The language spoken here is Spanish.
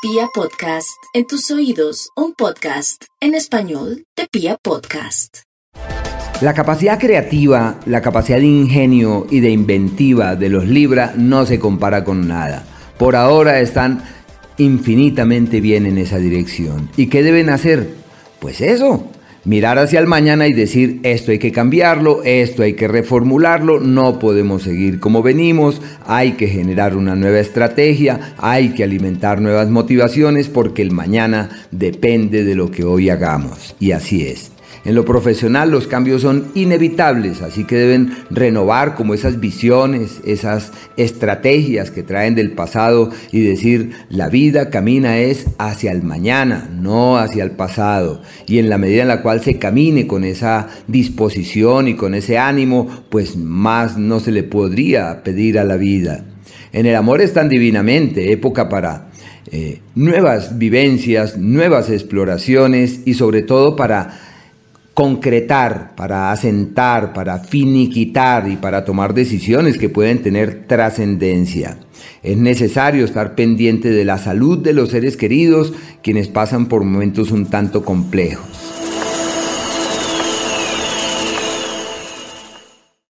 Pia Podcast, en tus oídos, un podcast en español de Pia Podcast. La capacidad creativa, la capacidad de ingenio y de inventiva de los Libra no se compara con nada. Por ahora están infinitamente bien en esa dirección. ¿Y qué deben hacer? Pues eso, mirar hacia el mañana y decir esto hay que cambiarlo, esto hay que reformularlo, no podemos seguir como venimos, hay que generar una nueva estrategia, hay que alimentar nuevas motivaciones porque el mañana depende de lo que hoy hagamos. Y así es. En lo profesional los cambios son inevitables, así que deben renovar como esas visiones, esas estrategias que traen del pasado y decir, la vida camina es hacia el mañana, no hacia el pasado. Y en la medida en la cual se camine con esa disposición y con ese ánimo, pues más no se le podría pedir a la vida. En el amor están divinamente, época para eh, nuevas vivencias, nuevas exploraciones y sobre todo para concretar, para asentar, para finiquitar y para tomar decisiones que pueden tener trascendencia. Es necesario estar pendiente de la salud de los seres queridos, quienes pasan por momentos un tanto complejos.